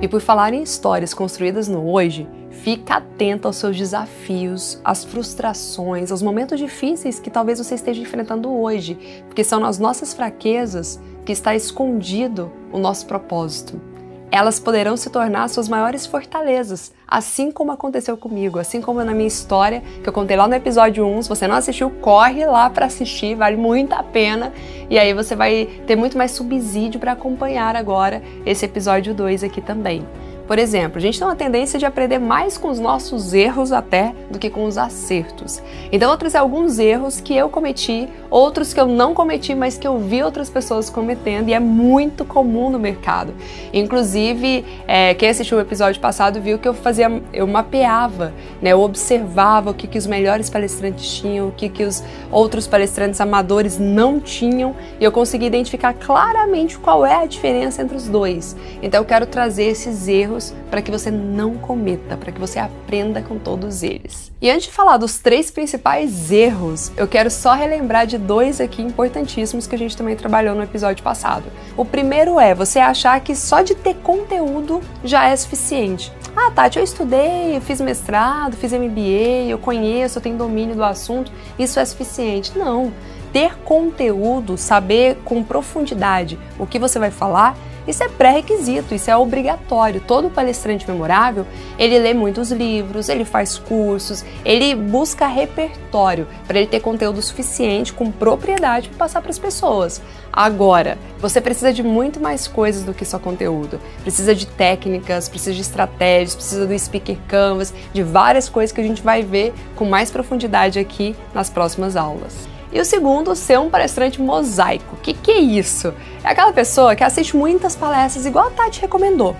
E por falar em histórias construídas no hoje, fica atento aos seus desafios, às frustrações, aos momentos difíceis que talvez você esteja enfrentando hoje, porque são nas nossas fraquezas que está escondido o nosso propósito. Elas poderão se tornar suas maiores fortalezas, assim como aconteceu comigo, assim como na minha história, que eu contei lá no episódio 1. Se você não assistiu, corre lá para assistir, vale muito a pena. E aí você vai ter muito mais subsídio para acompanhar agora esse episódio 2 aqui também. Por exemplo, a gente tem uma tendência de aprender mais com os nossos erros até do que com os acertos. Então, eu trazer alguns erros que eu cometi, outros que eu não cometi, mas que eu vi outras pessoas cometendo e é muito comum no mercado. Inclusive, é, quem assistiu o episódio passado viu que eu fazia, eu mapeava, né, eu observava o que, que os melhores palestrantes tinham, o que, que os outros palestrantes amadores não tinham e eu consegui identificar claramente qual é a diferença entre os dois. Então, eu quero trazer esses erros erros para que você não cometa, para que você aprenda com todos eles. E antes de falar dos três principais erros, eu quero só relembrar de dois aqui importantíssimos que a gente também trabalhou no episódio passado. O primeiro é você achar que só de ter conteúdo já é suficiente. Ah, Tati, eu estudei, eu fiz mestrado, fiz MBA, eu conheço, eu tenho domínio do assunto, isso é suficiente. Não. Ter conteúdo, saber com profundidade o que você vai falar, isso é pré-requisito, isso é obrigatório. Todo palestrante memorável, ele lê muitos livros, ele faz cursos, ele busca repertório para ele ter conteúdo suficiente com propriedade para passar para as pessoas. Agora, você precisa de muito mais coisas do que só conteúdo. Precisa de técnicas, precisa de estratégias, precisa do speaker canvas, de várias coisas que a gente vai ver com mais profundidade aqui nas próximas aulas. E o segundo, ser um palestrante mosaico. O que, que é isso? É aquela pessoa que assiste muitas palestras, igual a Tati recomendou.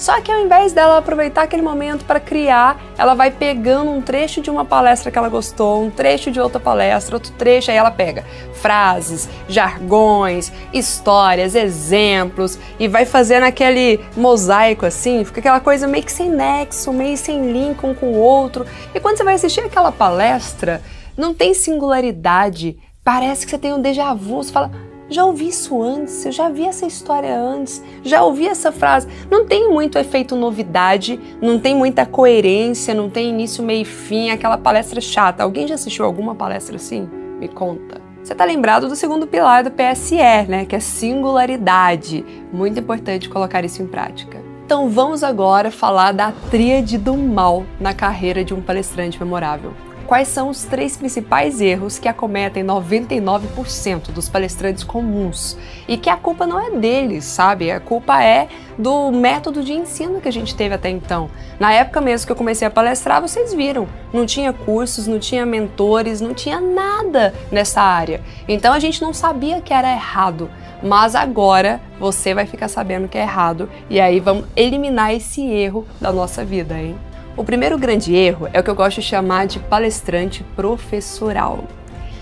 Só que ao invés dela aproveitar aquele momento para criar, ela vai pegando um trecho de uma palestra que ela gostou, um trecho de outra palestra, outro trecho, aí ela pega frases, jargões, histórias, exemplos e vai fazendo aquele mosaico assim, fica aquela coisa meio que sem nexo, meio sem link um com o outro. E quando você vai assistir aquela palestra, não tem singularidade. Parece que você tem um déjà vu. Você fala, já ouvi isso antes, eu já vi essa história antes, já ouvi essa frase. Não tem muito efeito novidade, não tem muita coerência, não tem início, meio e fim, aquela palestra chata. Alguém já assistiu alguma palestra assim? Me conta. Você está lembrado do segundo pilar do PSE, né? Que é singularidade. Muito importante colocar isso em prática. Então vamos agora falar da tríade do mal na carreira de um palestrante memorável quais são os três principais erros que acometem 99% dos palestrantes comuns e que a culpa não é deles, sabe? A culpa é do método de ensino que a gente teve até então. Na época mesmo que eu comecei a palestrar, vocês viram, não tinha cursos, não tinha mentores, não tinha nada nessa área. Então a gente não sabia que era errado, mas agora você vai ficar sabendo que é errado e aí vamos eliminar esse erro da nossa vida, hein? O primeiro grande erro é o que eu gosto de chamar de palestrante professoral.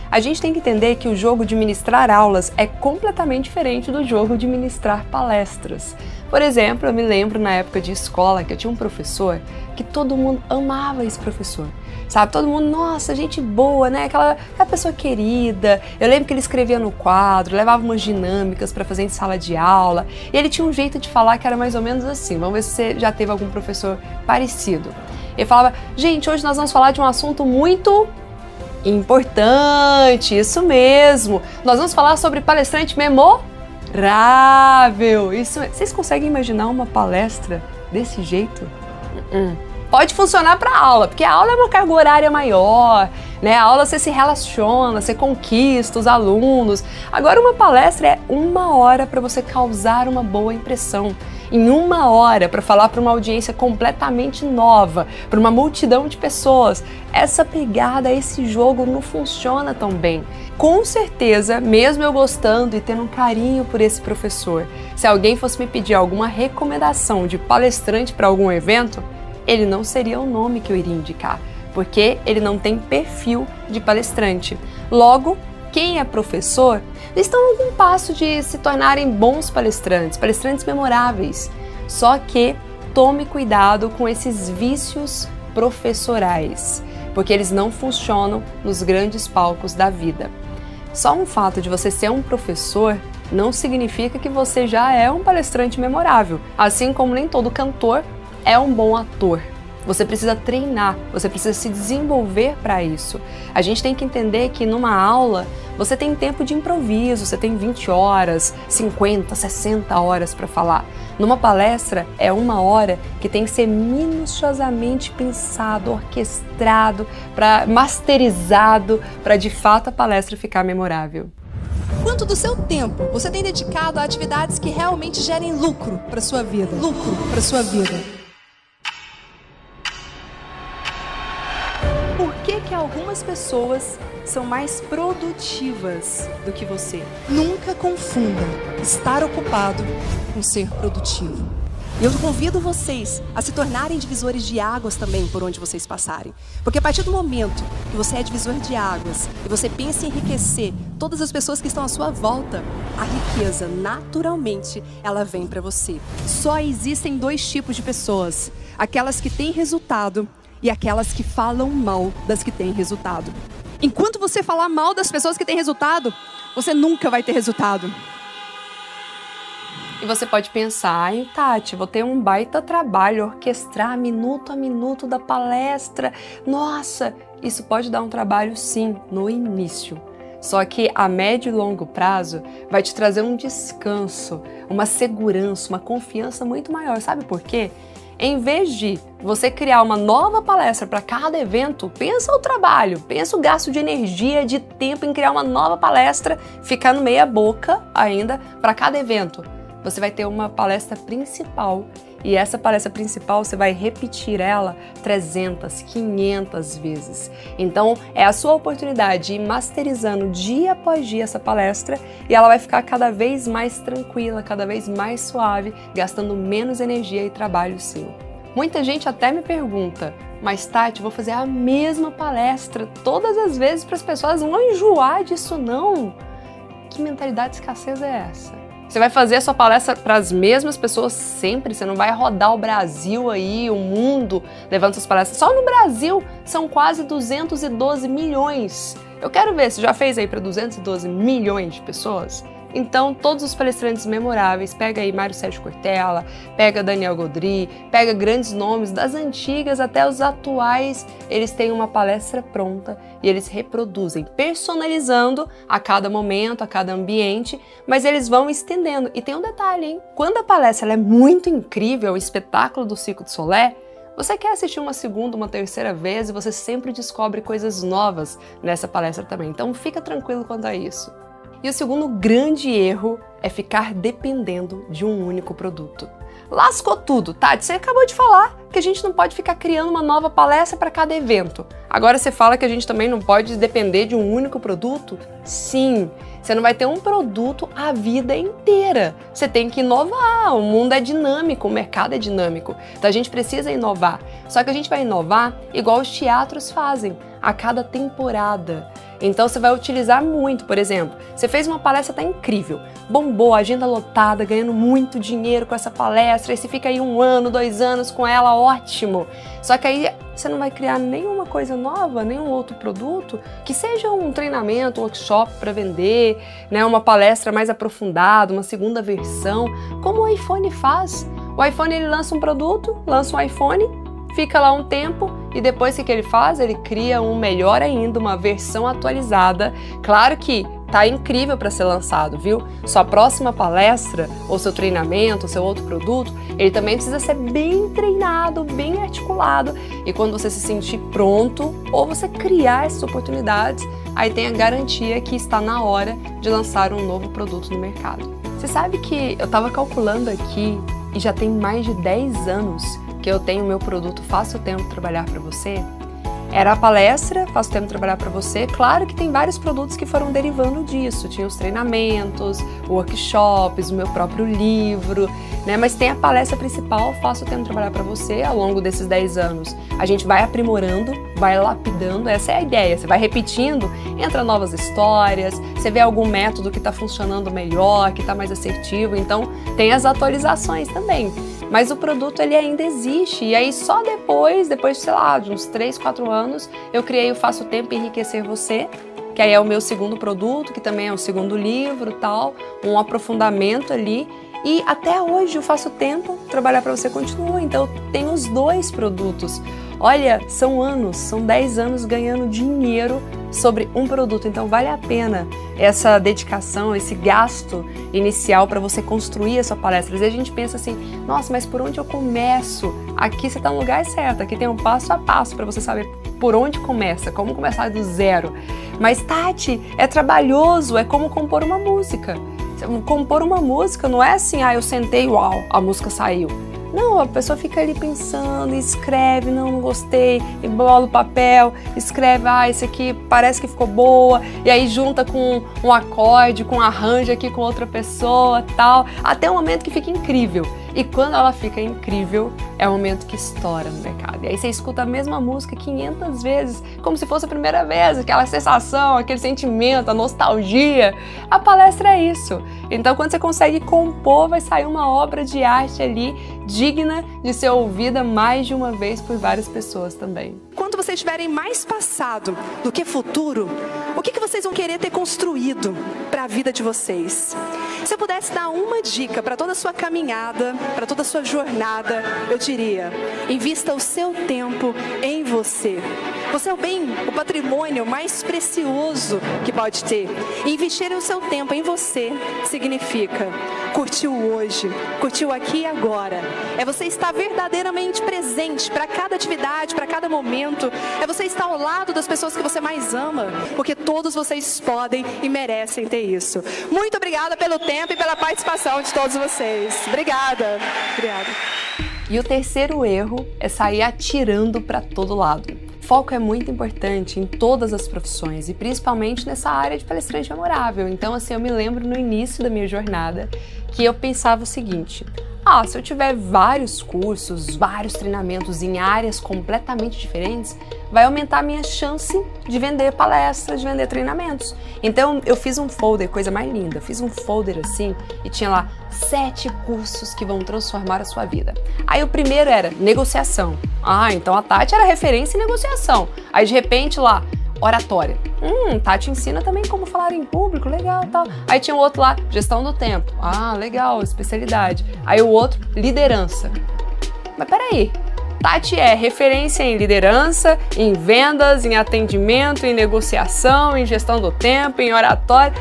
A gente tem que entender que o jogo de ministrar aulas é completamente diferente do jogo de ministrar palestras. Por exemplo, eu me lembro na época de escola que eu tinha um professor que todo mundo amava esse professor. Sabe, todo mundo, nossa, gente boa, né? Aquela, aquela pessoa querida. Eu lembro que ele escrevia no quadro, levava umas dinâmicas para fazer em sala de aula. E ele tinha um jeito de falar que era mais ou menos assim. Vamos ver se você já teve algum professor parecido. Ele falava: "Gente, hoje nós vamos falar de um assunto muito importante, isso mesmo. Nós vamos falar sobre palestrante memorável. Isso, vocês conseguem imaginar uma palestra desse jeito? Uh -uh pode funcionar para aula, porque a aula é uma carga horária maior, né? A aula você se relaciona, você conquista os alunos. Agora uma palestra é uma hora para você causar uma boa impressão. Em uma hora para falar para uma audiência completamente nova, para uma multidão de pessoas. Essa pegada, esse jogo não funciona tão bem. Com certeza, mesmo eu gostando e tendo um carinho por esse professor, se alguém fosse me pedir alguma recomendação de palestrante para algum evento, ele não seria o nome que eu iria indicar, porque ele não tem perfil de palestrante. Logo, quem é professor estão a algum passo de se tornarem bons palestrantes, palestrantes memoráveis. Só que tome cuidado com esses vícios professorais, porque eles não funcionam nos grandes palcos da vida. Só um fato de você ser um professor não significa que você já é um palestrante memorável, assim como nem todo cantor é um bom ator. Você precisa treinar, você precisa se desenvolver para isso. A gente tem que entender que numa aula você tem tempo de improviso, você tem 20 horas, 50, 60 horas para falar. Numa palestra é uma hora que tem que ser minuciosamente pensado, orquestrado, para masterizado, para de fato a palestra ficar memorável. Quanto do seu tempo você tem dedicado a atividades que realmente gerem lucro para sua vida? Lucro para sua vida. Algumas pessoas são mais produtivas do que você? Nunca confunda estar ocupado com ser produtivo. E eu convido vocês a se tornarem divisores de águas também por onde vocês passarem. Porque a partir do momento que você é divisor de águas e você pensa em enriquecer todas as pessoas que estão à sua volta, a riqueza naturalmente ela vem para você. Só existem dois tipos de pessoas: aquelas que têm resultado e aquelas que falam mal das que têm resultado. Enquanto você falar mal das pessoas que têm resultado, você nunca vai ter resultado. E você pode pensar, ai Tati, vou ter um baita trabalho, orquestrar minuto a minuto da palestra. Nossa, isso pode dar um trabalho sim, no início. Só que a médio e longo prazo vai te trazer um descanso, uma segurança, uma confiança muito maior. Sabe por quê? Em vez de você criar uma nova palestra para cada evento, pensa o trabalho, pensa o gasto de energia, de tempo em criar uma nova palestra, ficando meia boca ainda para cada evento. Você vai ter uma palestra principal e essa palestra principal você vai repetir ela 300, 500 vezes. Então é a sua oportunidade de ir masterizando dia após dia essa palestra e ela vai ficar cada vez mais tranquila, cada vez mais suave, gastando menos energia e trabalho seu. Muita gente até me pergunta, mas Tati, vou fazer a mesma palestra todas as vezes para as pessoas não enjoar disso não? Que mentalidade de escassez é essa? Você vai fazer a sua palestra para as mesmas pessoas sempre, você não vai rodar o Brasil aí, o mundo, levando suas palestras. Só no Brasil são quase 212 milhões. Eu quero ver, você já fez aí para 212 milhões de pessoas? Então, todos os palestrantes memoráveis, pega aí Mário Sérgio Cortella, pega Daniel Godry, pega grandes nomes das antigas até os atuais, eles têm uma palestra pronta e eles reproduzem, personalizando a cada momento, a cada ambiente, mas eles vão estendendo. E tem um detalhe, hein? Quando a palestra é muito incrível, o espetáculo do Circo de Solé, você quer assistir uma segunda, uma terceira vez e você sempre descobre coisas novas nessa palestra também. Então fica tranquilo quanto a isso. E o segundo grande erro é ficar dependendo de um único produto. Lascou tudo, Tati. Você acabou de falar que a gente não pode ficar criando uma nova palestra para cada evento. Agora você fala que a gente também não pode depender de um único produto? Sim, você não vai ter um produto a vida inteira. Você tem que inovar. O mundo é dinâmico, o mercado é dinâmico. Então a gente precisa inovar. Só que a gente vai inovar igual os teatros fazem, a cada temporada. Então você vai utilizar muito, por exemplo, você fez uma palestra tá incrível, bombou, agenda lotada, ganhando muito dinheiro com essa palestra, e você fica aí um ano, dois anos com ela, ótimo. Só que aí você não vai criar nenhuma coisa nova, nenhum outro produto que seja um treinamento, um workshop para vender, né, uma palestra mais aprofundada, uma segunda versão, como o iPhone faz. O iPhone ele lança um produto, lança um iPhone, fica lá um tempo e depois o que ele faz? Ele cria um melhor ainda, uma versão atualizada. Claro que tá incrível para ser lançado, viu? Sua próxima palestra, ou seu treinamento, ou seu outro produto, ele também precisa ser bem treinado, bem articulado. E quando você se sentir pronto, ou você criar essas oportunidades, aí tem a garantia que está na hora de lançar um novo produto no mercado. Você sabe que eu estava calculando aqui e já tem mais de 10 anos que eu tenho meu produto Faça o Tempo Trabalhar para Você, era a palestra, faço tempo trabalhar para você. Claro que tem vários produtos que foram derivando disso. Tinha os treinamentos, workshops, o meu próprio livro, né? Mas tem a palestra principal, faço tempo trabalhar para você ao longo desses 10 anos. A gente vai aprimorando, vai lapidando, essa é a ideia. Você vai repetindo, entra novas histórias, você vê algum método que está funcionando melhor, que está mais assertivo. Então, tem as atualizações também mas o produto ele ainda existe. E aí só depois, depois, sei lá, de uns 3, 4 anos, eu criei o Faço Tempo Enriquecer Você, que aí é o meu segundo produto, que também é o segundo livro, tal, um aprofundamento ali. E até hoje eu faço tempo, trabalhar para você continua. Então tenho os dois produtos. Olha, são anos, são 10 anos ganhando dinheiro sobre um produto. Então vale a pena essa dedicação, esse gasto inicial para você construir a sua palestra. Às vezes a gente pensa assim, nossa, mas por onde eu começo? Aqui você está no lugar certo, aqui tem um passo a passo para você saber por onde começa, como começar do zero. Mas Tati, é trabalhoso, é como compor uma música. Compor uma música não é assim, ah, eu sentei, uau, a música saiu. Não, a pessoa fica ali pensando, escreve, não, não gostei, e bola o papel, escreve, ah, esse aqui parece que ficou boa, e aí junta com um acorde, com um arranjo aqui com outra pessoa, tal, até o momento que fica incrível. E quando ela fica incrível, é o momento que estoura no mercado. E aí você escuta a mesma música 500 vezes, como se fosse a primeira vez, aquela sensação, aquele sentimento, a nostalgia. A palestra é isso. Então, quando você consegue compor, vai sair uma obra de arte ali digna de ser ouvida mais de uma vez por várias pessoas também. Quando vocês tiverem mais passado do que futuro, o que, que vocês vão querer ter construído para a vida de vocês? Se eu pudesse dar uma dica para toda a sua caminhada, para toda a sua jornada, eu diria: invista o seu tempo em você. Você é o bem, o patrimônio mais precioso que pode ter. Investir o seu tempo em você significa curtir o hoje, curtir o aqui e agora. É você estar verdadeiramente presente para cada atividade, para cada momento. É você estar ao lado das pessoas que você mais ama, porque todos vocês podem e merecem ter isso. Muito obrigada pelo tempo e pela participação de todos vocês. Obrigada. Obrigada. E o terceiro erro é sair atirando para todo lado. Foco é muito importante em todas as profissões e principalmente nessa área de palestrante memorável. Então, assim, eu me lembro no início da minha jornada que eu pensava o seguinte: ah, se eu tiver vários cursos, vários treinamentos em áreas completamente diferentes, vai aumentar a minha chance de vender palestras, de vender treinamentos. Então eu fiz um folder, coisa mais linda, fiz um folder assim e tinha lá sete cursos que vão transformar a sua vida. Aí o primeiro era negociação. Ah, então a Tati era referência em negociação. Aí de repente lá, oratória. Hum, Tati ensina também como falar em público, legal, tal. Aí tinha o outro lá, gestão do tempo. Ah, legal, especialidade. Aí o outro, liderança. Mas peraí, Tati é referência em liderança, em vendas, em atendimento, em negociação, em gestão do tempo, em oratória.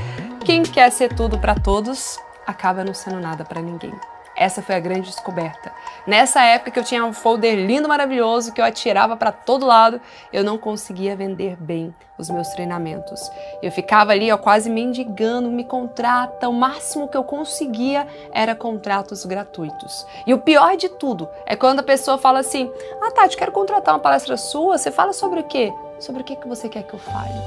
Quem quer ser tudo para todos acaba não sendo nada para ninguém. Essa foi a grande descoberta. Nessa época que eu tinha um folder lindo, maravilhoso, que eu atirava para todo lado, eu não conseguia vender bem os meus treinamentos. Eu ficava ali, ó, quase mendigando, me contrata. O máximo que eu conseguia era contratos gratuitos. E o pior de tudo é quando a pessoa fala assim: Ah, Tati, quero contratar uma palestra sua. Você fala sobre o quê? Sobre o que, você quer que eu fale?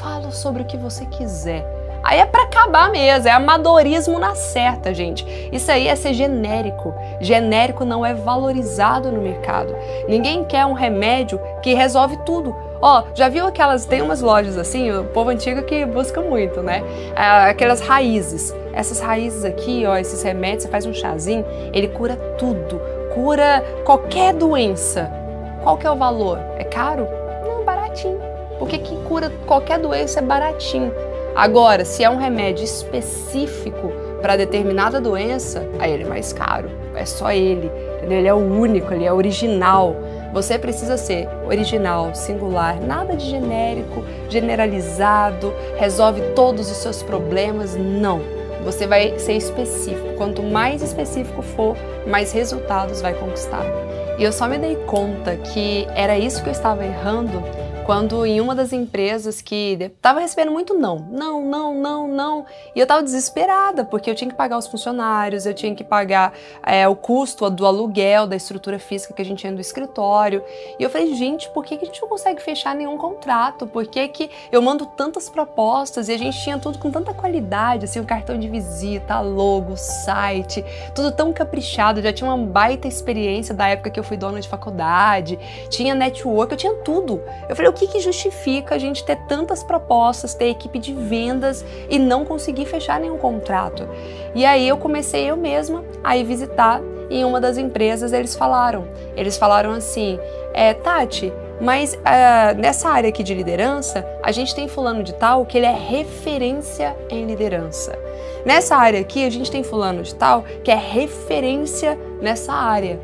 Falo sobre o que você quiser. Aí é para acabar mesmo, é amadorismo na certa, gente. Isso aí é ser genérico. Genérico não é valorizado no mercado. Ninguém quer um remédio que resolve tudo. Ó, oh, já viu aquelas, tem umas lojas assim, o povo antigo que busca muito, né? Ah, aquelas raízes. Essas raízes aqui, ó, esses remédios, você faz um chazinho, ele cura tudo. Cura qualquer doença. Qual que é o valor? É caro? Não, baratinho. Porque que cura qualquer doença é baratinho. Agora, se é um remédio específico para determinada doença, aí ele é mais caro. É só ele, entendeu? Ele é o único, ele é original. Você precisa ser original, singular, nada de genérico, generalizado, resolve todos os seus problemas. Não. Você vai ser específico. Quanto mais específico for, mais resultados vai conquistar. E eu só me dei conta que era isso que eu estava errando quando em uma das empresas que estava recebendo muito não, não, não, não, não, e eu estava desesperada porque eu tinha que pagar os funcionários, eu tinha que pagar é, o custo do aluguel da estrutura física que a gente tinha do escritório, e eu falei, gente, por que, que a gente não consegue fechar nenhum contrato? Por que, que eu mando tantas propostas e a gente tinha tudo com tanta qualidade, assim, o cartão de visita, logo, site, tudo tão caprichado, já tinha uma baita experiência da época que eu fui dona de faculdade, tinha network, eu tinha tudo. Eu falei, o que, que justifica a gente ter tantas propostas, ter equipe de vendas e não conseguir fechar nenhum contrato? E aí eu comecei eu mesma a ir visitar em uma das empresas eles falaram, eles falaram assim, é, Tati, Mas uh, nessa área aqui de liderança, a gente tem fulano de tal que ele é referência em liderança. Nessa área aqui, a gente tem fulano de tal que é referência nessa área.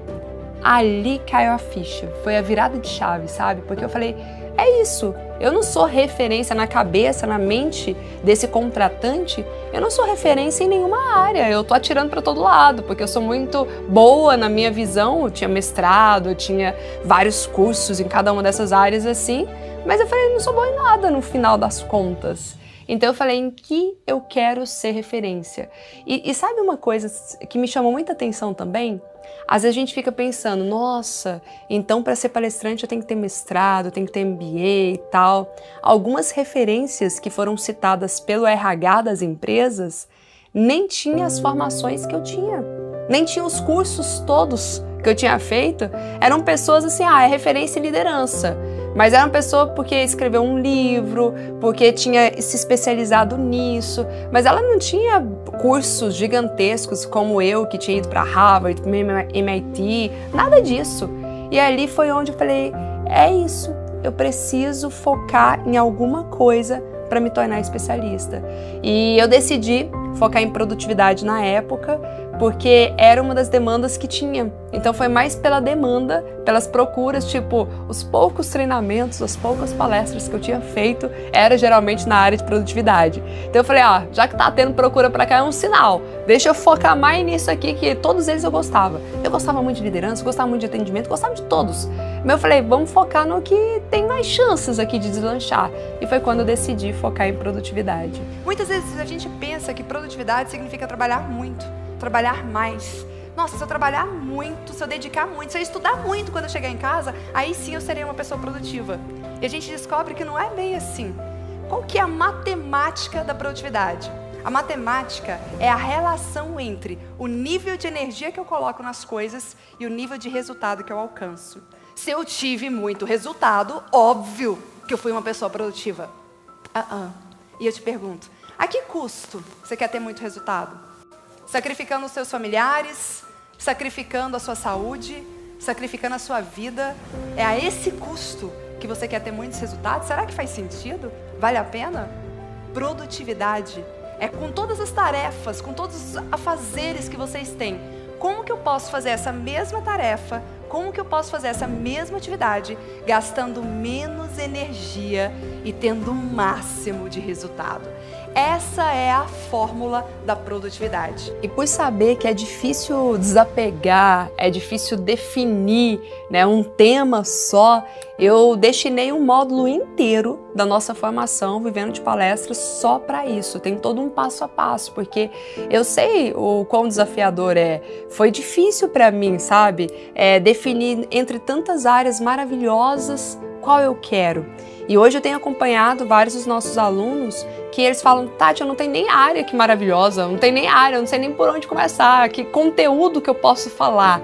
Ali caiu a ficha, foi a virada de chave, sabe? Porque eu falei, é isso. Eu não sou referência na cabeça, na mente desse contratante. Eu não sou referência em nenhuma área. Eu tô atirando para todo lado, porque eu sou muito boa na minha visão. Eu tinha mestrado, eu tinha vários cursos em cada uma dessas áreas assim. Mas eu falei, eu não sou boa em nada no final das contas. Então eu falei em que eu quero ser referência. E, e sabe uma coisa que me chamou muita atenção também? Às vezes a gente fica pensando, nossa, então para ser palestrante eu tenho que ter mestrado, tenho que ter MBA e tal. Algumas referências que foram citadas pelo RH das empresas nem tinha as formações que eu tinha, nem tinha os cursos todos que eu tinha feito. Eram pessoas assim, ah, é referência e liderança. Mas era uma pessoa porque escreveu um livro, porque tinha se especializado nisso, mas ela não tinha cursos gigantescos como eu, que tinha ido para Harvard, MIT, nada disso. E ali foi onde eu falei: é isso, eu preciso focar em alguma coisa para me tornar especialista. E eu decidi focar em produtividade na época, porque era uma das demandas que tinha. Então foi mais pela demanda, pelas procuras, tipo, os poucos treinamentos, as poucas palestras que eu tinha feito era geralmente na área de produtividade. Então eu falei, ah, já que tá tendo procura para cá é um sinal. Deixa eu focar mais nisso aqui que todos eles eu gostava. Eu gostava muito de liderança, gostava muito de atendimento, gostava de todos. Mas eu falei, vamos focar no que tem mais chances aqui de deslanchar. E foi quando eu decidi focar em produtividade. Muitas vezes a gente pensa que produtividade significa trabalhar muito trabalhar mais. Nossa, se eu trabalhar muito, se eu dedicar muito, se eu estudar muito quando eu chegar em casa, aí sim eu serei uma pessoa produtiva. E a gente descobre que não é bem assim. Qual que é a matemática da produtividade? A matemática é a relação entre o nível de energia que eu coloco nas coisas e o nível de resultado que eu alcanço. Se eu tive muito resultado, óbvio que eu fui uma pessoa produtiva. Uh -uh. E eu te pergunto, a que custo você quer ter muito resultado? sacrificando os seus familiares, sacrificando a sua saúde, sacrificando a sua vida. É a esse custo que você quer ter muitos resultados? Será que faz sentido? Vale a pena? Produtividade é com todas as tarefas, com todos os afazeres que vocês têm. Como que eu posso fazer essa mesma tarefa? Como que eu posso fazer essa mesma atividade gastando menos energia e tendo o máximo de resultado? Essa é a fórmula da produtividade. E por saber que é difícil desapegar, é difícil definir né, um tema só, eu destinei um módulo inteiro da nossa formação Vivendo de Palestras só para isso. Tem todo um passo a passo, porque eu sei o quão desafiador é. Foi difícil para mim, sabe? É, definir entre tantas áreas maravilhosas qual eu quero. E hoje eu tenho acompanhado vários dos nossos alunos que eles falam, Tati, eu não tenho nem área que maravilhosa, não tenho nem área, eu não sei nem por onde começar, que conteúdo que eu posso falar.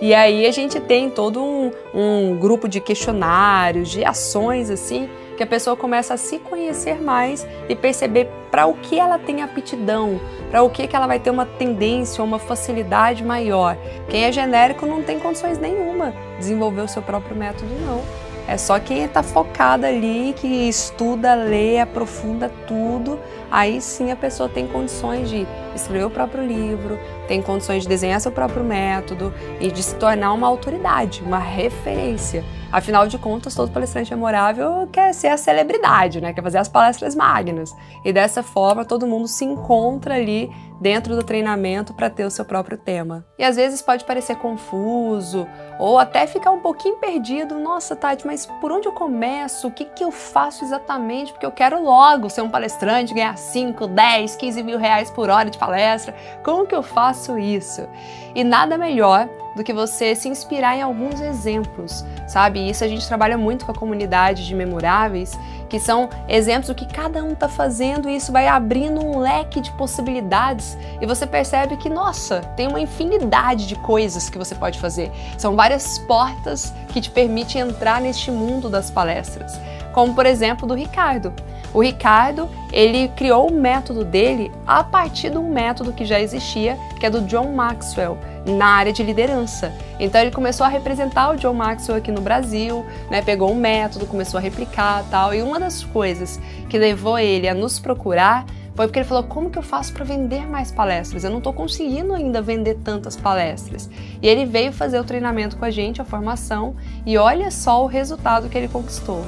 E aí a gente tem todo um, um grupo de questionários, de ações assim, que a pessoa começa a se conhecer mais e perceber para o que ela tem aptidão, para o que, que ela vai ter uma tendência uma facilidade maior. Quem é genérico não tem condições nenhuma de desenvolver o seu próprio método, não. É só quem está focado ali, que estuda, lê, aprofunda tudo, aí sim a pessoa tem condições de escrever o próprio livro, tem condições de desenhar seu próprio método e de se tornar uma autoridade, uma referência. Afinal de contas, todo palestrante memorável quer ser a celebridade, né? quer fazer as palestras magnas. E dessa forma, todo mundo se encontra ali dentro do treinamento para ter o seu próprio tema. E às vezes pode parecer confuso ou até ficar um pouquinho perdido. Nossa, Tati, mas por onde eu começo? O que, que eu faço exatamente? Porque eu quero logo ser um palestrante, ganhar 5, 10, 15 mil reais por hora de palestra. Como que eu faço isso? E nada melhor do que você se inspirar em alguns exemplos, sabe? Isso a gente trabalha muito com a comunidade de memoráveis, que são exemplos do que cada um está fazendo e isso vai abrindo um leque de possibilidades e você percebe que, nossa, tem uma infinidade de coisas que você pode fazer. São várias portas que te permitem entrar neste mundo das palestras, como por exemplo do Ricardo. O Ricardo, ele criou o método dele a partir de um método que já existia, que é do John Maxwell, na área de liderança. Então ele começou a representar o John Maxwell aqui no Brasil, né? Pegou um método, começou a replicar tal. E uma das coisas que levou ele a nos procurar foi porque ele falou: como que eu faço para vender mais palestras? Eu não estou conseguindo ainda vender tantas palestras. E ele veio fazer o treinamento com a gente, a formação, e olha só o resultado que ele conquistou.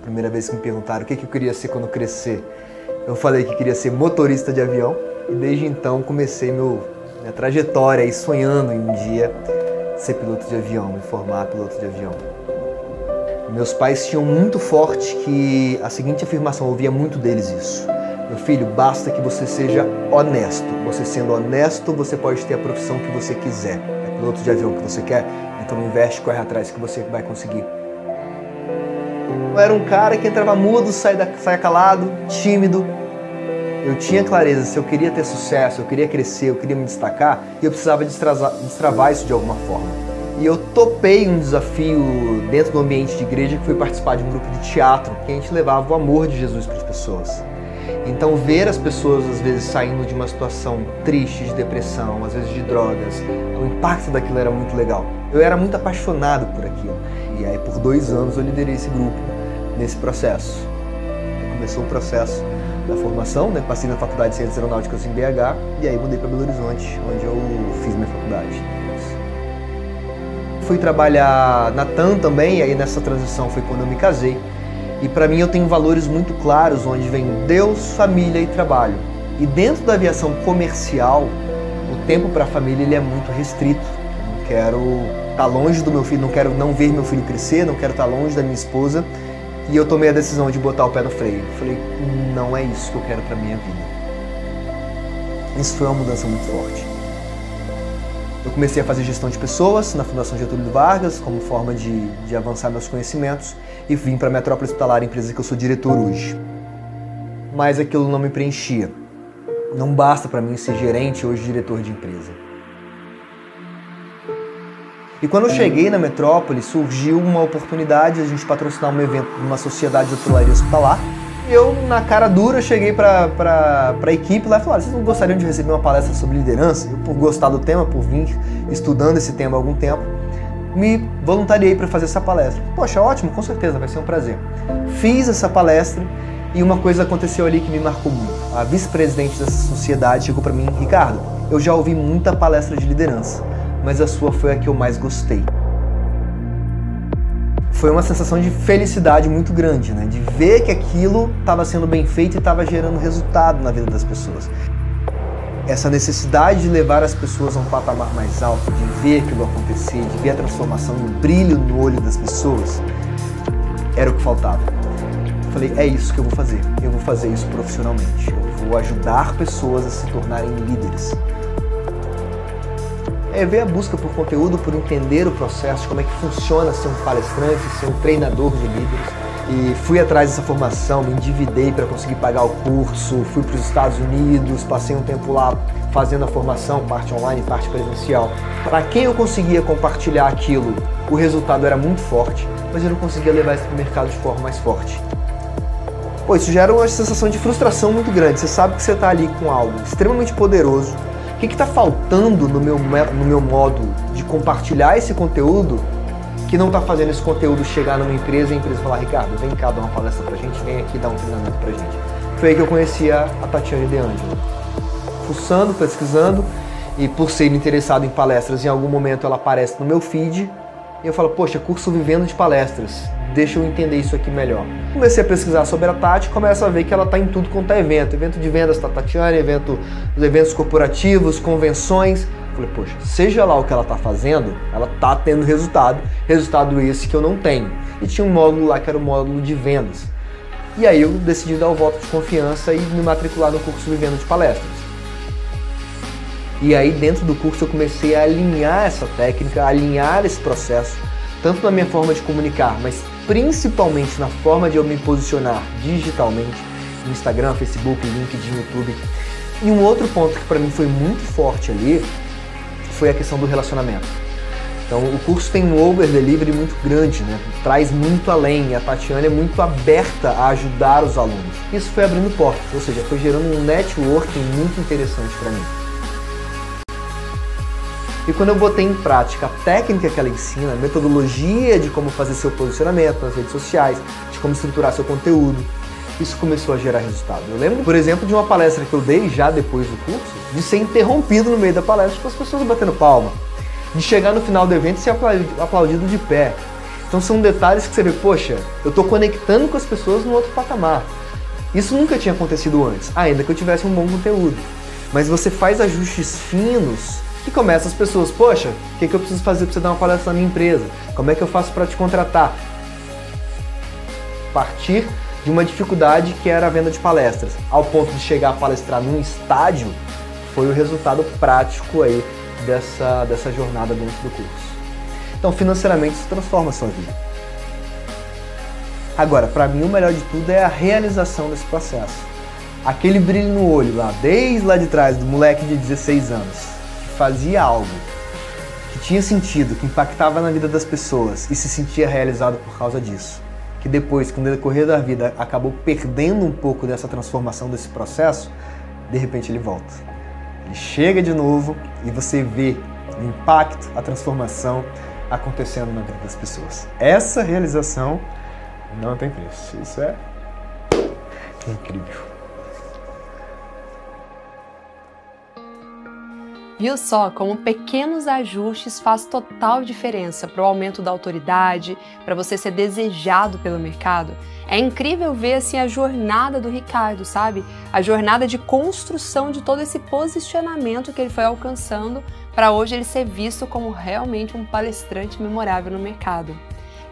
Primeira vez que me perguntaram o que eu queria ser quando crescer, eu falei que queria ser motorista de avião e desde então comecei meu, minha trajetória aí sonhando em um dia ser piloto de avião, me formar piloto de avião. Meus pais tinham muito forte que a seguinte afirmação, eu ouvia muito deles isso. Meu filho, basta que você seja honesto. Você sendo honesto, você pode ter a profissão que você quiser. É piloto de avião que você quer? Então investe, corre atrás que você vai conseguir. Eu era um cara que entrava mudo, saia, saia calado, tímido, eu tinha clareza se eu queria ter sucesso, eu queria crescer, eu queria me destacar, e eu precisava destravar, isso de alguma forma. E eu topei um desafio dentro do ambiente de igreja que foi participar de um grupo de teatro, que a gente levava o amor de Jesus para as pessoas. Então ver as pessoas às vezes saindo de uma situação triste, de depressão, às vezes de drogas, o impacto daquilo era muito legal. Eu era muito apaixonado por aquilo. E aí por dois anos eu liderei esse grupo nesse processo. Começou o processo da formação, né? Passei na Faculdade de Ciências Aeronáuticas em BH e aí mudei para Belo Horizonte, onde eu fiz minha faculdade. Fui trabalhar na TAM também, e aí nessa transição foi quando eu me casei. E para mim eu tenho valores muito claros, onde vem Deus, família e trabalho. E dentro da aviação comercial, o tempo para a família ele é muito restrito. Eu não quero estar tá longe do meu filho, não quero não ver meu filho crescer, não quero estar tá longe da minha esposa. E eu tomei a decisão de botar o pé no freio. Falei, não é isso que eu quero para minha vida. Isso foi uma mudança muito forte. Eu comecei a fazer gestão de pessoas na Fundação Getúlio Vargas, como forma de, de avançar meus conhecimentos, e vim para a Metrópole Hospitalar, empresa que eu sou diretor hoje. Mas aquilo não me preenchia. Não basta para mim ser gerente hoje diretor de empresa. E quando eu cheguei na metrópole, surgiu uma oportunidade de a gente patrocinar um evento de uma sociedade de hotelaria hospitalar. E eu, na cara dura, cheguei para a equipe lá e falei: vocês não gostariam de receber uma palestra sobre liderança? Eu, por gostar do tema, por vir estudando esse tema há algum tempo, me voluntariei para fazer essa palestra. Poxa, ótimo, com certeza, vai ser um prazer. Fiz essa palestra e uma coisa aconteceu ali que me marcou muito. A vice-presidente dessa sociedade chegou para mim: Ricardo, eu já ouvi muita palestra de liderança mas a sua foi a que eu mais gostei. Foi uma sensação de felicidade muito grande, né? De ver que aquilo estava sendo bem feito e estava gerando resultado na vida das pessoas. Essa necessidade de levar as pessoas a um patamar mais alto, de ver aquilo acontecer, de ver a transformação, o brilho no olho das pessoas, era o que faltava. falei, é isso que eu vou fazer. Eu vou fazer isso profissionalmente. Eu vou ajudar pessoas a se tornarem líderes é ver a busca por conteúdo, por entender o processo, como é que funciona ser um palestrante, ser um treinador de líderes. E fui atrás dessa formação, me endividei para conseguir pagar o curso, fui para os Estados Unidos, passei um tempo lá fazendo a formação, parte online, parte presencial. Para quem eu conseguia compartilhar aquilo, o resultado era muito forte, mas eu não conseguia levar isso para o mercado de forma mais forte. Pô, isso gera uma sensação de frustração muito grande. Você sabe que você está ali com algo extremamente poderoso, o que está faltando no meu, no meu modo de compartilhar esse conteúdo que não está fazendo esse conteúdo chegar numa empresa e a empresa falar, Ricardo, vem cá dar uma palestra pra gente, vem aqui dar um treinamento pra gente. Foi aí que eu conheci a, a Tatiane De Angelo. Fuçando, pesquisando, e por ser interessado em palestras, em algum momento ela aparece no meu feed, e eu falo, poxa, curso Vivendo de Palestras deixa eu entender isso aqui melhor. Comecei a pesquisar sobre a Tati começo a ver que ela está em tudo quanto é evento. Evento de vendas da Tatiane, evento, eventos corporativos, convenções. Falei, poxa, seja lá o que ela está fazendo, ela está tendo resultado, resultado esse que eu não tenho. E tinha um módulo lá que era o módulo de vendas. E aí eu decidi dar o voto de confiança e me matricular no curso Vivendo de Palestras. E aí dentro do curso eu comecei a alinhar essa técnica, a alinhar esse processo, tanto na minha forma de comunicar, mas principalmente na forma de eu me posicionar digitalmente, Instagram, Facebook, LinkedIn, YouTube. E um outro ponto que para mim foi muito forte ali foi a questão do relacionamento. Então o curso tem um over delivery muito grande, né? traz muito além e a Tatiana é muito aberta a ajudar os alunos. Isso foi abrindo portas, ou seja, foi gerando um networking muito interessante para mim. E quando eu botei em prática a técnica que ela ensina, a metodologia de como fazer seu posicionamento nas redes sociais, de como estruturar seu conteúdo, isso começou a gerar resultado. Eu lembro, por exemplo, de uma palestra que eu dei já depois do curso, de ser interrompido no meio da palestra com as pessoas batendo palma, de chegar no final do evento e ser aplaudido de pé. Então são detalhes que você vê, poxa, eu estou conectando com as pessoas no outro patamar. Isso nunca tinha acontecido antes, ainda que eu tivesse um bom conteúdo. Mas você faz ajustes finos que começa as pessoas, poxa, o que, que eu preciso fazer para você dar uma palestra na minha empresa? Como é que eu faço para te contratar? Partir de uma dificuldade que era a venda de palestras, ao ponto de chegar a palestrar num estádio, foi o resultado prático aí dessa, dessa jornada dentro do curso. Então, financeiramente, isso transforma a sua vida. Agora, para mim, o melhor de tudo é a realização desse processo. Aquele brilho no olho lá, desde lá de trás, do moleque de 16 anos, fazia algo que tinha sentido, que impactava na vida das pessoas e se sentia realizado por causa disso. Que depois, com o decorrer da vida, acabou perdendo um pouco dessa transformação desse processo, de repente ele volta. Ele chega de novo e você vê o impacto, a transformação acontecendo na vida das pessoas. Essa realização não tem preço. Isso é incrível. Viu só como pequenos ajustes faz total diferença para o aumento da autoridade, para você ser desejado pelo mercado? É incrível ver assim a jornada do Ricardo, sabe? A jornada de construção de todo esse posicionamento que ele foi alcançando para hoje ele ser visto como realmente um palestrante memorável no mercado.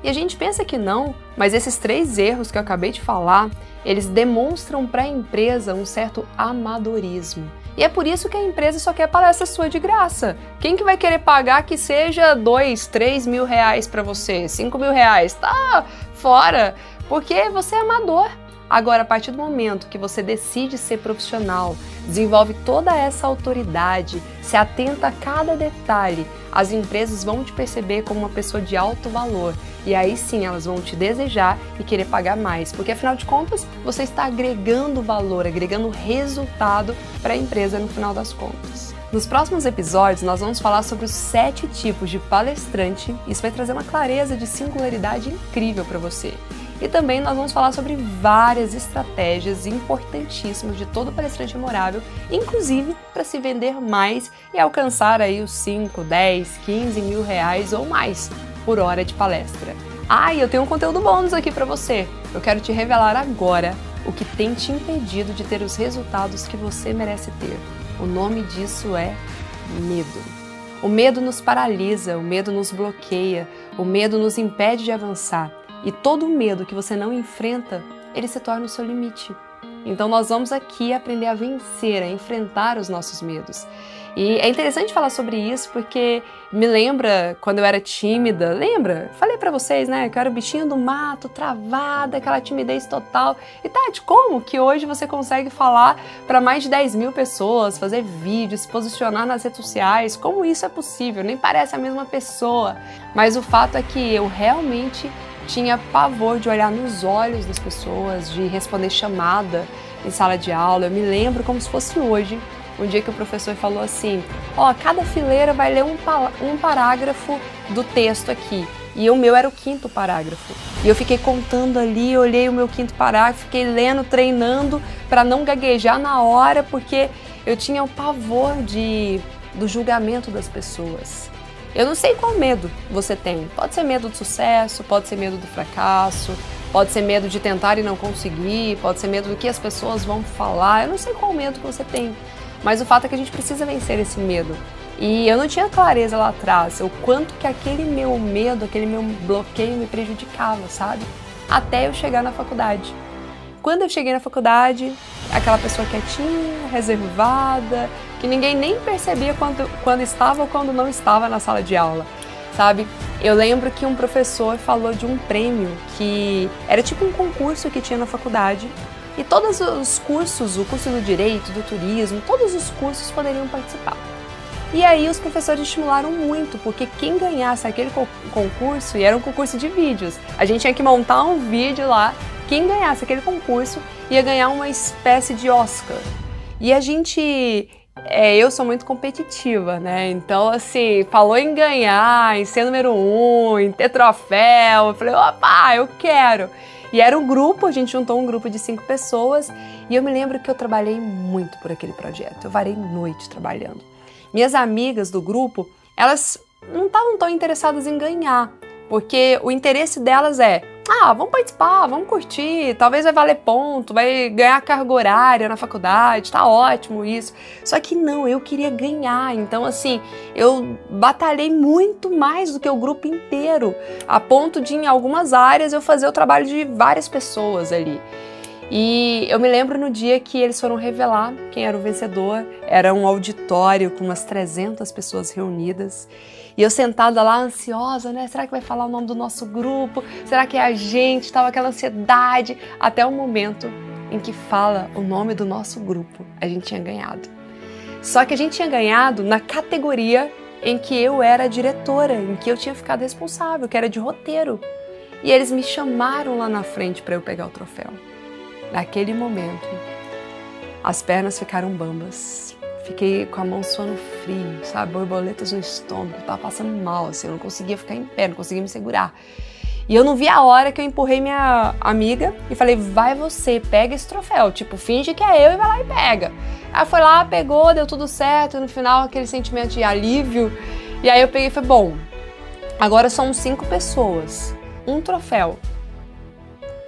E a gente pensa que não, mas esses três erros que eu acabei de falar, eles demonstram para a empresa um certo amadorismo. E é por isso que a empresa só quer palestra sua de graça. Quem que vai querer pagar que seja dois, três mil reais para você, cinco mil reais? Tá fora, porque você é amador. Agora, a partir do momento que você decide ser profissional, desenvolve toda essa autoridade, se atenta a cada detalhe, as empresas vão te perceber como uma pessoa de alto valor e aí sim elas vão te desejar e querer pagar mais, porque afinal de contas você está agregando valor, agregando resultado para a empresa no final das contas. Nos próximos episódios, nós vamos falar sobre os sete tipos de palestrante. Isso vai trazer uma clareza de singularidade incrível para você. E também nós vamos falar sobre várias estratégias importantíssimas de todo palestrante memorável, inclusive para se vender mais e alcançar aí os 5, 10, 15 mil reais ou mais por hora de palestra. Ah, e eu tenho um conteúdo bônus aqui para você. Eu quero te revelar agora o que tem te impedido de ter os resultados que você merece ter. O nome disso é medo. O medo nos paralisa, o medo nos bloqueia, o medo nos impede de avançar. E todo medo que você não enfrenta, ele se torna o seu limite. Então nós vamos aqui aprender a vencer, a enfrentar os nossos medos. E é interessante falar sobre isso porque me lembra quando eu era tímida, lembra? Falei para vocês, né, que eu era o bichinho do mato, travada, aquela timidez total. E Tati, como que hoje você consegue falar para mais de 10 mil pessoas, fazer vídeos, se posicionar nas redes sociais? Como isso é possível? Nem parece a mesma pessoa. Mas o fato é que eu realmente tinha pavor de olhar nos olhos das pessoas, de responder chamada em sala de aula. Eu me lembro como se fosse hoje, um dia que o professor falou assim: Ó, oh, cada fileira vai ler um, um parágrafo do texto aqui. E o meu era o quinto parágrafo. E eu fiquei contando ali, olhei o meu quinto parágrafo, fiquei lendo, treinando para não gaguejar na hora, porque eu tinha o pavor de, do julgamento das pessoas. Eu não sei qual medo você tem. Pode ser medo do sucesso, pode ser medo do fracasso, pode ser medo de tentar e não conseguir, pode ser medo do que as pessoas vão falar. Eu não sei qual medo que você tem. Mas o fato é que a gente precisa vencer esse medo. E eu não tinha clareza lá atrás o quanto que aquele meu medo, aquele meu bloqueio me prejudicava, sabe? Até eu chegar na faculdade. Quando eu cheguei na faculdade, aquela pessoa quietinha, reservada, que ninguém nem percebia quando, quando estava ou quando não estava na sala de aula, sabe? Eu lembro que um professor falou de um prêmio que era tipo um concurso que tinha na faculdade e todos os cursos, o curso do direito, do turismo, todos os cursos poderiam participar. E aí os professores estimularam muito, porque quem ganhasse aquele concurso, e era um concurso de vídeos, a gente tinha que montar um vídeo lá quem ganhasse aquele concurso ia ganhar uma espécie de Oscar. E a gente é, eu sou muito competitiva, né? Então, assim, falou em ganhar, em ser número um, em ter troféu. Eu falei, opa, eu quero. E era um grupo, a gente juntou um grupo de cinco pessoas. E eu me lembro que eu trabalhei muito por aquele projeto. Eu varei noite trabalhando. Minhas amigas do grupo, elas não estavam tão interessadas em ganhar, porque o interesse delas é ah, vamos participar, vamos curtir, talvez vai valer ponto, vai ganhar carga horária na faculdade, tá ótimo isso. Só que não, eu queria ganhar, então assim, eu batalhei muito mais do que o grupo inteiro, a ponto de em algumas áreas eu fazer o trabalho de várias pessoas ali. E eu me lembro no dia que eles foram revelar quem era o vencedor, era um auditório com umas 300 pessoas reunidas. E eu sentada lá ansiosa, né? Será que vai falar o nome do nosso grupo? Será que é a gente? Estava aquela ansiedade até o momento em que fala o nome do nosso grupo. A gente tinha ganhado. Só que a gente tinha ganhado na categoria em que eu era diretora, em que eu tinha ficado responsável, que era de roteiro. E eles me chamaram lá na frente para eu pegar o troféu. Naquele momento, as pernas ficaram bambas. Fiquei com a mão suando frio, sabe? Borboletas no estômago, tava passando mal, assim, eu não conseguia ficar em pé, não conseguia me segurar. E eu não vi a hora que eu empurrei minha amiga e falei, vai você, pega esse troféu. Tipo, finge que é eu e vai lá e pega. Ela foi lá, pegou, deu tudo certo, no final aquele sentimento de alívio. E aí eu peguei e falei, bom, agora são cinco pessoas, um troféu.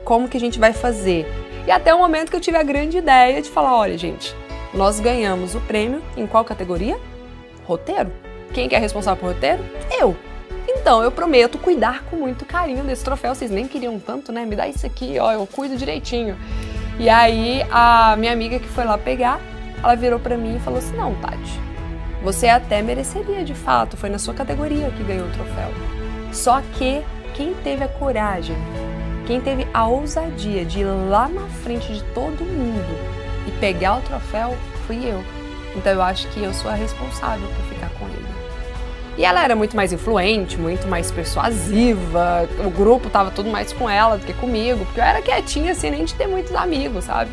Como que a gente vai fazer? E até o momento que eu tive a grande ideia de falar, olha gente, nós ganhamos o prêmio em qual categoria? Roteiro. Quem que é responsável por roteiro? Eu. Então eu prometo cuidar com muito carinho desse troféu. Vocês nem queriam tanto, né? Me dá isso aqui, ó, eu cuido direitinho. E aí a minha amiga que foi lá pegar, ela virou para mim e falou assim: "Não, Tati, você até mereceria de fato, foi na sua categoria que ganhou o troféu. Só que quem teve a coragem, quem teve a ousadia de ir lá na frente de todo mundo e pegar o troféu fui eu. Então eu acho que eu sou a responsável por ficar com ele. E ela era muito mais influente, muito mais persuasiva. O grupo tava tudo mais com ela do que comigo, porque eu era quietinha assim, nem de ter muitos amigos, sabe?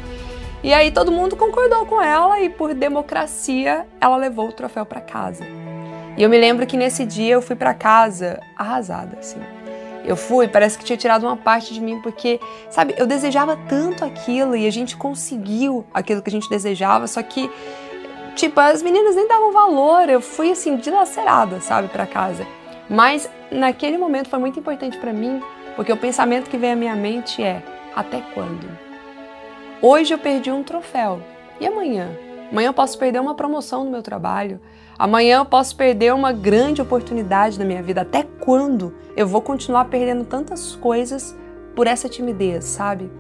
E aí todo mundo concordou com ela e por democracia ela levou o troféu para casa. E eu me lembro que nesse dia eu fui para casa arrasada, assim. Eu fui, parece que tinha tirado uma parte de mim, porque, sabe, eu desejava tanto aquilo e a gente conseguiu aquilo que a gente desejava, só que, tipo, as meninas nem davam valor, eu fui assim, dilacerada, sabe, para casa. Mas naquele momento foi muito importante para mim, porque o pensamento que veio à minha mente é: até quando? Hoje eu perdi um troféu, e amanhã? Amanhã eu posso perder uma promoção no meu trabalho. Amanhã eu posso perder uma grande oportunidade na minha vida. Até quando eu vou continuar perdendo tantas coisas por essa timidez, sabe?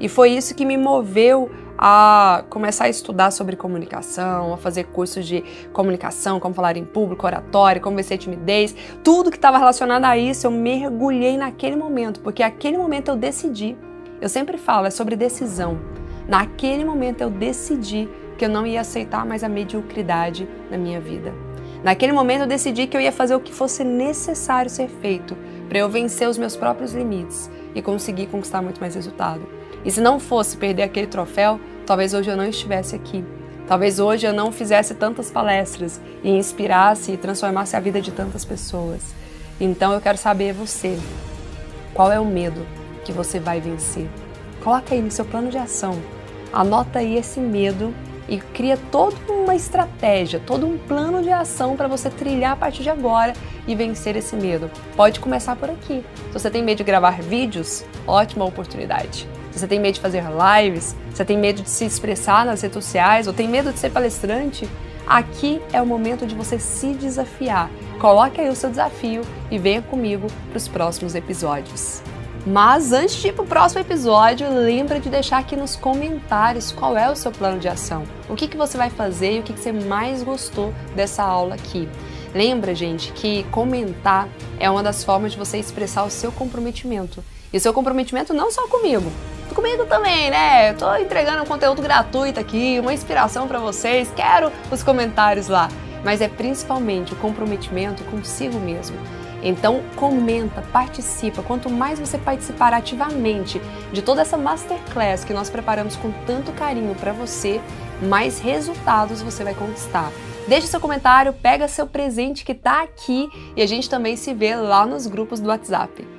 E foi isso que me moveu a começar a estudar sobre comunicação, a fazer cursos de comunicação, como falar em público, oratória, como vencer timidez, tudo que estava relacionado a isso, eu mergulhei naquele momento, porque naquele momento eu decidi. Eu sempre falo, é sobre decisão. Naquele momento eu decidi que eu não ia aceitar mais a mediocridade na minha vida. Naquele momento eu decidi que eu ia fazer o que fosse necessário ser feito para eu vencer os meus próprios limites e conseguir conquistar muito mais resultado. E se não fosse perder aquele troféu, talvez hoje eu não estivesse aqui. Talvez hoje eu não fizesse tantas palestras e inspirasse e transformasse a vida de tantas pessoas. Então eu quero saber você, qual é o medo que você vai vencer? Coloca aí no seu plano de ação. Anota aí esse medo e cria toda uma estratégia, todo um plano de ação para você trilhar a partir de agora e vencer esse medo. Pode começar por aqui. Se você tem medo de gravar vídeos, ótima oportunidade. Se você tem medo de fazer lives, se você tem medo de se expressar nas redes sociais ou tem medo de ser palestrante, aqui é o momento de você se desafiar. Coloque aí o seu desafio e venha comigo para os próximos episódios. Mas antes de ir para o próximo episódio, lembra de deixar aqui nos comentários qual é o seu plano de ação. O que, que você vai fazer e o que, que você mais gostou dessa aula aqui. Lembra, gente, que comentar é uma das formas de você expressar o seu comprometimento. E o seu comprometimento não só comigo, comigo também, né? Eu tô entregando um conteúdo gratuito aqui, uma inspiração para vocês. Quero os comentários lá, mas é principalmente o comprometimento consigo mesmo. Então comenta, participa. Quanto mais você participar ativamente de toda essa masterclass que nós preparamos com tanto carinho para você, mais resultados você vai conquistar. Deixe seu comentário, pega seu presente que está aqui e a gente também se vê lá nos grupos do WhatsApp.